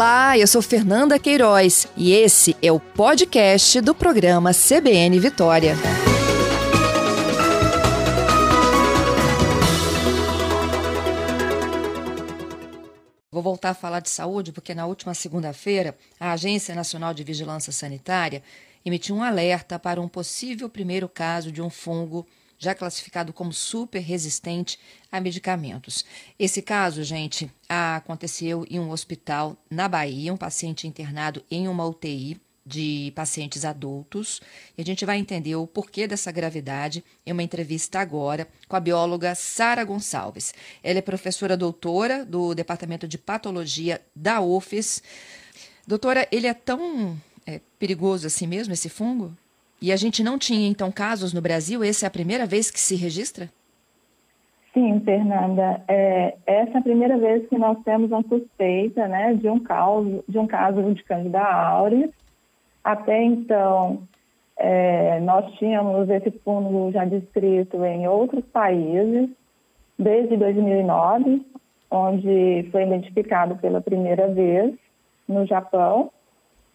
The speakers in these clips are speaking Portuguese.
Olá, eu sou Fernanda Queiroz e esse é o podcast do programa CBN Vitória. Vou voltar a falar de saúde porque na última segunda-feira a Agência Nacional de Vigilância Sanitária emitiu um alerta para um possível primeiro caso de um fungo já classificado como super resistente a medicamentos. Esse caso, gente, aconteceu em um hospital na Bahia, um paciente internado em uma UTI de pacientes adultos. E a gente vai entender o porquê dessa gravidade em uma entrevista agora com a bióloga Sara Gonçalves. Ela é professora doutora do Departamento de Patologia da UFES. Doutora, ele é tão é, perigoso assim mesmo, esse fungo? E a gente não tinha, então, casos no Brasil? Essa é a primeira vez que se registra? Sim, Fernanda. É, essa é a primeira vez que nós temos uma suspeita né, de, um caso, de um caso de Candida auris. Até então, é, nós tínhamos esse fungo já descrito em outros países, desde 2009, onde foi identificado pela primeira vez no Japão,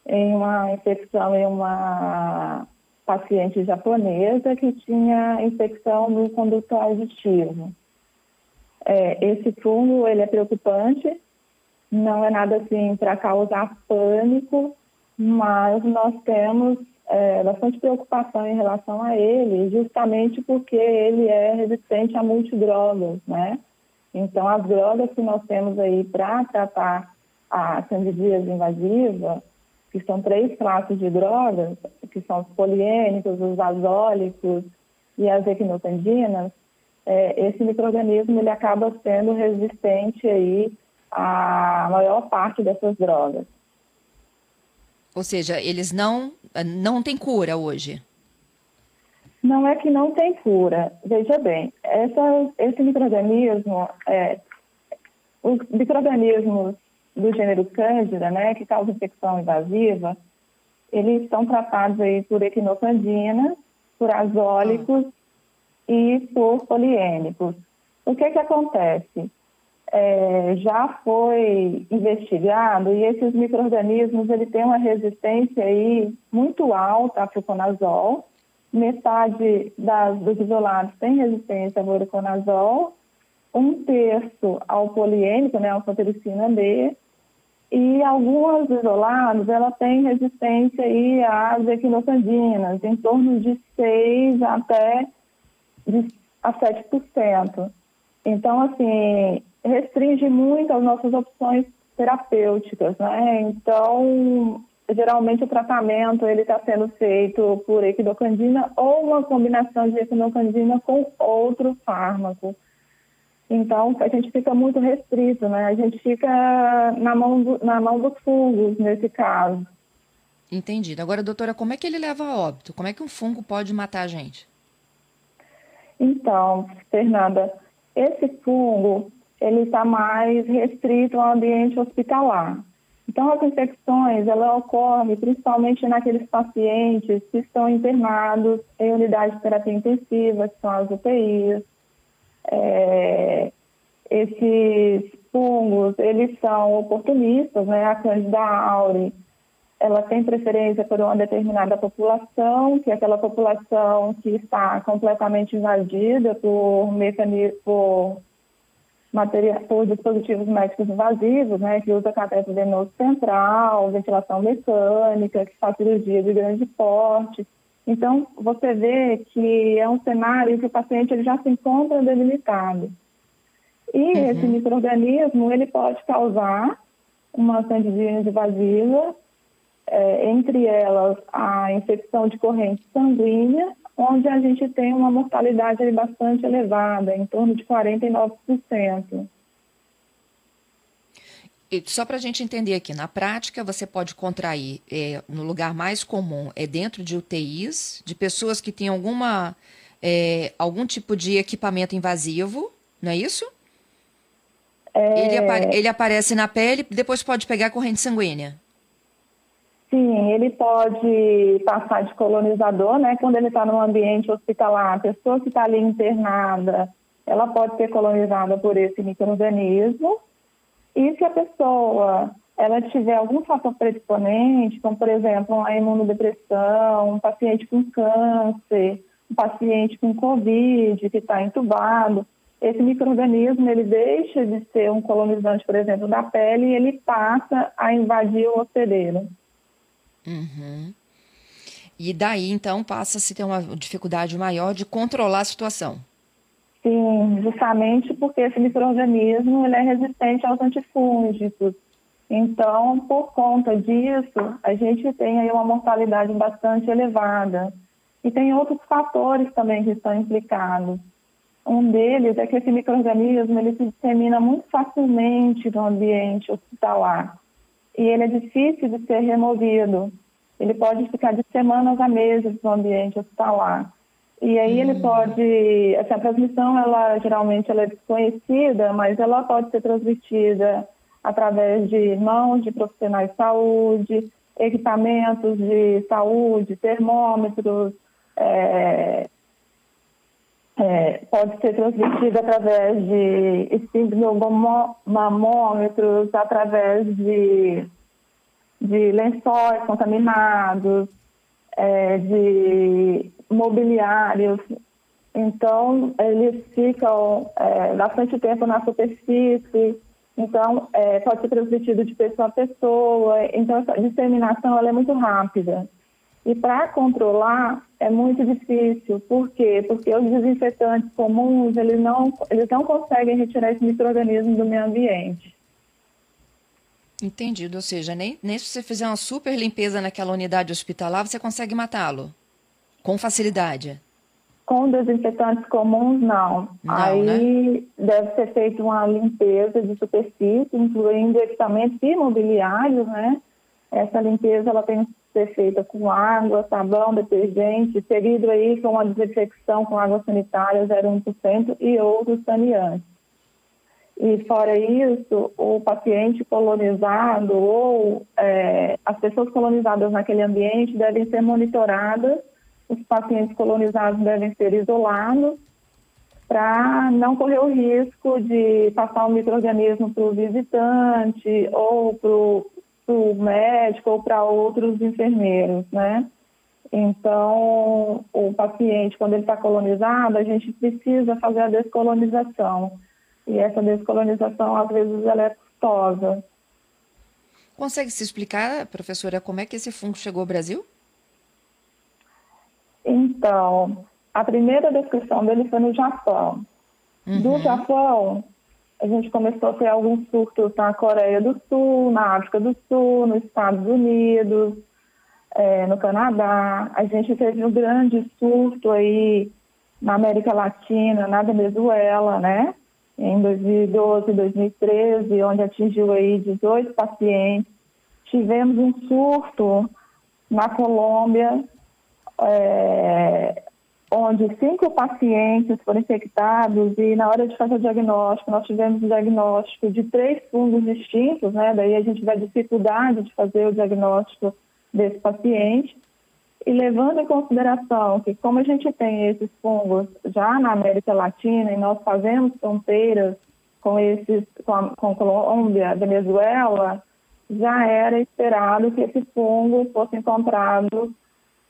em uma infecção em uma paciente japonesa que tinha infecção no conduto auditivo. É, esse fungo ele é preocupante, não é nada assim para causar pânico, mas nós temos é, bastante preocupação em relação a ele, justamente porque ele é resistente a multidrogas, né? Então, as drogas que nós temos aí para tratar a candidíase invasiva, que são três classes de drogas, que são os poliênicos, os azólicos e as equinocandinas, é, esse microorganismo ele acaba sendo resistente aí à maior parte dessas drogas. Ou seja, eles não não têm cura hoje. Não é que não tem cura. Veja bem, essa, esse microorganismo, é, os microorganismos do gênero Cândida, né, que causa infecção invasiva, eles são tratados aí por equinocandina, por azólicos ah. e por poliênicos. O que que acontece? É, já foi investigado e esses micro-organismos ele tem uma resistência aí muito alta a fluconazol. Metade das, dos isolados tem resistência a voriconazol, um terço ao poliênico, né, ao fotericina B, e algumas isoladas, ela tem resistência aí às equinocandinas, em torno de 6 até de, a 7%. Então, assim, restringe muito as nossas opções terapêuticas, né? Então, geralmente o tratamento ele está sendo feito por equinocandina ou uma combinação de equinocandina com outro fármaco. Então, a gente fica muito restrito, né? A gente fica na mão, do, na mão dos fungos, nesse caso. Entendido. Agora, doutora, como é que ele leva a óbito? Como é que um fungo pode matar a gente? Então, Fernanda, esse fungo, ele está mais restrito ao ambiente hospitalar. Então, as infecções, ela ocorrem principalmente naqueles pacientes que estão internados em unidade de terapia intensiva, que são as UTIs, é, esses fungos, eles são oportunistas, né? A Candida auris, ela tem preferência por uma determinada população, que é aquela população que está completamente invadida por mecanismos, por, materia, por dispositivos médicos invasivos, né? Que usa cateter venoso central, ventilação mecânica, que faz cirurgia de grande porte. Então, você vê que é um cenário que o paciente ele já se encontra debilitado. E uhum. esse microorganismo ele pode causar uma candidíase invasiva, é, entre elas a infecção de corrente sanguínea, onde a gente tem uma mortalidade bastante elevada, em torno de 49% só para a gente entender aqui, na prática você pode contrair é, no lugar mais comum é dentro de UTIs, de pessoas que têm alguma é, algum tipo de equipamento invasivo, não é isso? É... Ele, apare ele aparece na pele, depois pode pegar corrente sanguínea. Sim, ele pode passar de colonizador, né? Quando ele está num ambiente hospitalar, a pessoa que está ali internada, ela pode ser colonizada por esse microorganismo e se a pessoa ela tiver algum fator predisponente, como, por exemplo, uma imunodepressão, um paciente com câncer, um paciente com Covid que está entubado, esse microorganismo ele deixa de ser um colonizante, por exemplo, da pele e ele passa a invadir o hospedeiro. Uhum. E daí, então, passa-se a ter uma dificuldade maior de controlar a situação. Sim, justamente porque esse microorganismo ele é resistente aos antifúngicos. Então, por conta disso, a gente tem aí uma mortalidade bastante elevada. E tem outros fatores também que estão implicados. Um deles é que esse microorganismo ele se dissemina muito facilmente no ambiente hospitalar e ele é difícil de ser removido. Ele pode ficar de semanas a meses no ambiente hospitalar. E aí ele hum. pode, essa transmissão, ela geralmente ela é desconhecida, mas ela pode ser transmitida através de mãos de profissionais de saúde, equipamentos de saúde, termômetros, é, é, pode ser transmitida através de esfingomamômetros, através de, de lençóis contaminados, é, de mobiliários. Então, eles ficam é, bastante tempo na superfície, então é, pode ser transmitido de pessoa a pessoa. Então, essa disseminação ela é muito rápida. E para controlar é muito difícil. Por quê? Porque os desinfetantes comuns, eles não, eles não conseguem retirar esse microorganismo do meio ambiente. Entendido. Ou seja, nem, nem se você fizer uma super limpeza naquela unidade hospitalar, você consegue matá-lo com facilidade. Com desinfetantes comuns, não. não Aí né? deve ser feita uma limpeza de superfície, incluindo equipamentos imobiliários, né? Essa limpeza ela tem ser feita com água, sabão, detergente, seguido aí com uma desinfecção com água sanitária 0,1% e outros saneantes. E fora isso, o paciente colonizado ou é, as pessoas colonizadas naquele ambiente devem ser monitoradas, os pacientes colonizados devem ser isolados para não correr o risco de passar o microorganismo para o visitante ou para o médico ou para outros enfermeiros, né? Então, o paciente, quando ele está colonizado, a gente precisa fazer a descolonização. E essa descolonização, às vezes, ela é custosa. Consegue se explicar, professora, como é que esse fungo chegou ao Brasil? Então, a primeira descrição dele foi no Japão. Uhum. Do Japão, a gente começou a ter alguns surtos na Coreia do Sul, na África do Sul, nos Estados Unidos, é, no Canadá. A gente teve um grande surto aí na América Latina, na Venezuela, né? Em 2012, 2013, onde atingiu aí 18 pacientes. Tivemos um surto na Colômbia, é, onde cinco pacientes foram infectados e na hora de fazer o diagnóstico, nós tivemos o diagnóstico de três fungos distintos, né? Daí a gente vai dificuldade de fazer o diagnóstico desse paciente. E levando em consideração que como a gente tem esses fungos já na América Latina e nós fazemos fronteiras com esses com, a, com Colômbia, Venezuela, já era esperado que esse fungo fosse encontrado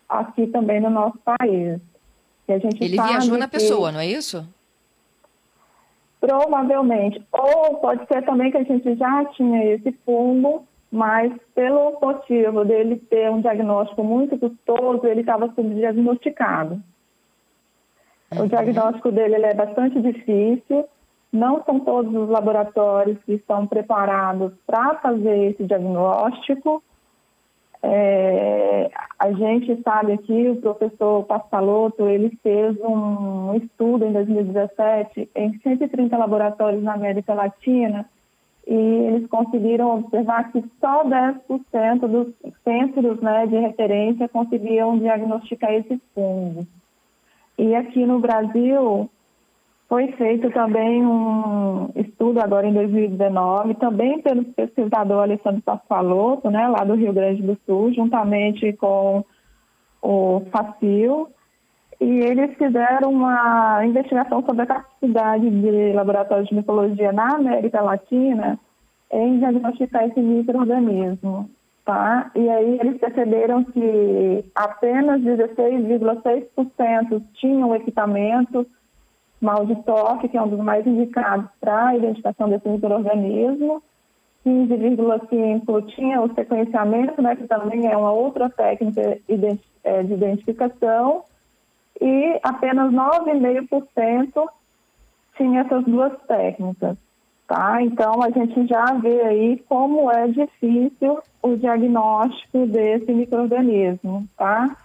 aqui também no nosso país. Ele viajou na pessoa, não é isso? Provavelmente. Ou pode ser também que a gente já tinha esse fungo, mas pelo motivo dele ter um diagnóstico muito custoso, ele estava subdiagnosticado. Uhum. O diagnóstico dele é bastante difícil. Não são todos os laboratórios que estão preparados para fazer esse diagnóstico. É, a gente sabe aqui, o professor Pascalotto, ele fez um estudo em 2017 em 130 laboratórios na América Latina e eles conseguiram observar que só 10% dos centros né, de referência conseguiam diagnosticar esse fungo. E aqui no Brasil, foi feito também um estudo agora em 2019, também pelo pesquisador Alessandro Pasqualotto, né, lá do Rio Grande do Sul, juntamente com o FACIL, e eles fizeram uma investigação sobre a capacidade de laboratórios de micologia na América Latina em diagnosticar esse microorganismo, tá? E aí eles perceberam que apenas 16,6% tinham equipamento mal de toque, que é um dos mais indicados para a identificação desse microorganismo. 15,5% tinha o sequenciamento, né, que também é uma outra técnica é, de identificação, e apenas 9,5% tinha essas duas técnicas. Tá? Então, a gente já vê aí como é difícil o diagnóstico desse microorganismo, tá?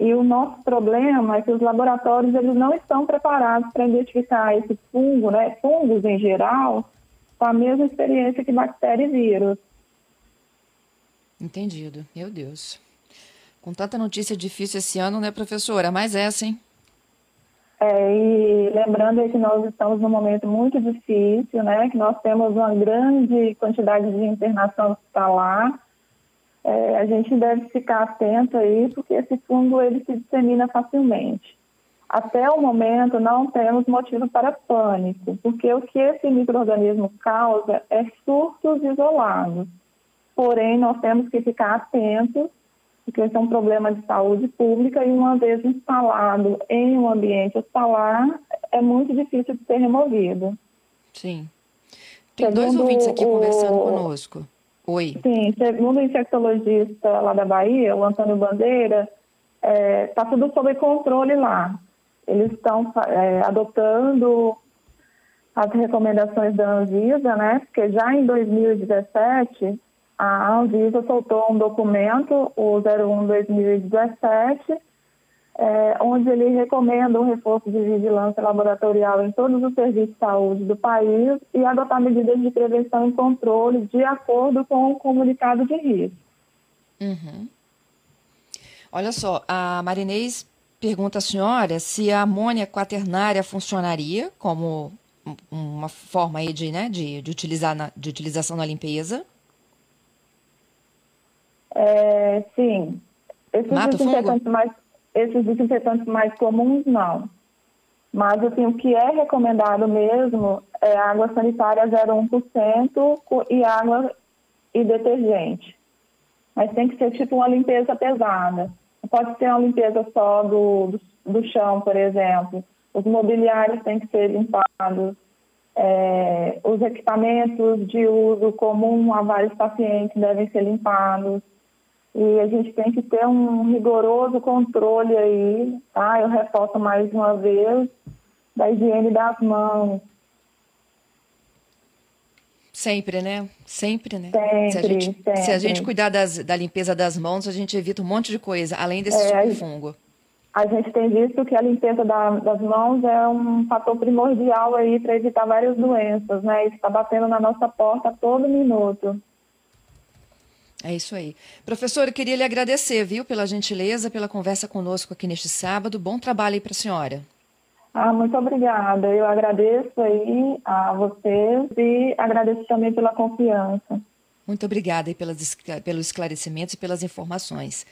E o nosso problema é que os laboratórios eles não estão preparados para identificar esse fungo, né? Fungos em geral, com a mesma experiência que bactéria e vírus. Entendido. Meu Deus. Com tanta notícia difícil esse ano, né, professora? Mais essa, hein? É, e lembrando que nós estamos num momento muito difícil, né? Que nós temos uma grande quantidade de internação hospitalar. É, a gente deve ficar atento aí, porque esse fungo ele se dissemina facilmente. Até o momento não temos motivo para pânico, porque o que esse microorganismo causa é surtos isolados. Porém, nós temos que ficar atentos porque esse é um problema de saúde pública e uma vez instalado em um ambiente hospitalar, é muito difícil de ser removido. Sim. Tem segundo dois ouvintes aqui o... conversando conosco. Oi. Sim, segundo o infectologista lá da Bahia, o Antônio Bandeira, está é, tá tudo sob controle lá. Eles estão é, adotando as recomendações da Anvisa, né? Porque já em 2017 a Anvisa soltou um documento, o 01-2017, é, onde ele recomenda um reforço de vigilância laboratorial em todos os serviços de saúde do país e adotar medidas de prevenção e controle de acordo com o comunicado de risco. Uhum. Olha só, a Marinês pergunta à senhora se a amônia quaternária funcionaria como uma forma aí de, né, de, de, utilizar na, de utilização na limpeza. É, sim. Esses desinfetantes, mais, esses desinfetantes mais comuns, não. Mas, assim, o que é recomendado mesmo é água sanitária 0,1% e água e detergente. Mas tem que ser tipo uma limpeza pesada. Não pode ser uma limpeza só do, do, do chão, por exemplo. Os mobiliários têm que ser limpados. É, os equipamentos de uso comum a vários pacientes devem ser limpados. E a gente tem que ter um rigoroso controle aí, tá? Eu reforço mais uma vez, da higiene das mãos. Sempre, né? Sempre, né? Sempre, se a gente, sempre. Se a gente cuidar das, da limpeza das mãos, a gente evita um monte de coisa, além desse é, tipo de fungo. A gente tem visto que a limpeza da, das mãos é um fator primordial aí para evitar várias doenças, né? Isso está batendo na nossa porta a todo minuto. É isso aí. Professor, eu queria lhe agradecer, viu, pela gentileza, pela conversa conosco aqui neste sábado. Bom trabalho aí para a senhora. Ah, muito obrigada. Eu agradeço aí a vocês e agradeço também pela confiança. Muito obrigada aí pelas, pelos esclarecimentos e pelas informações.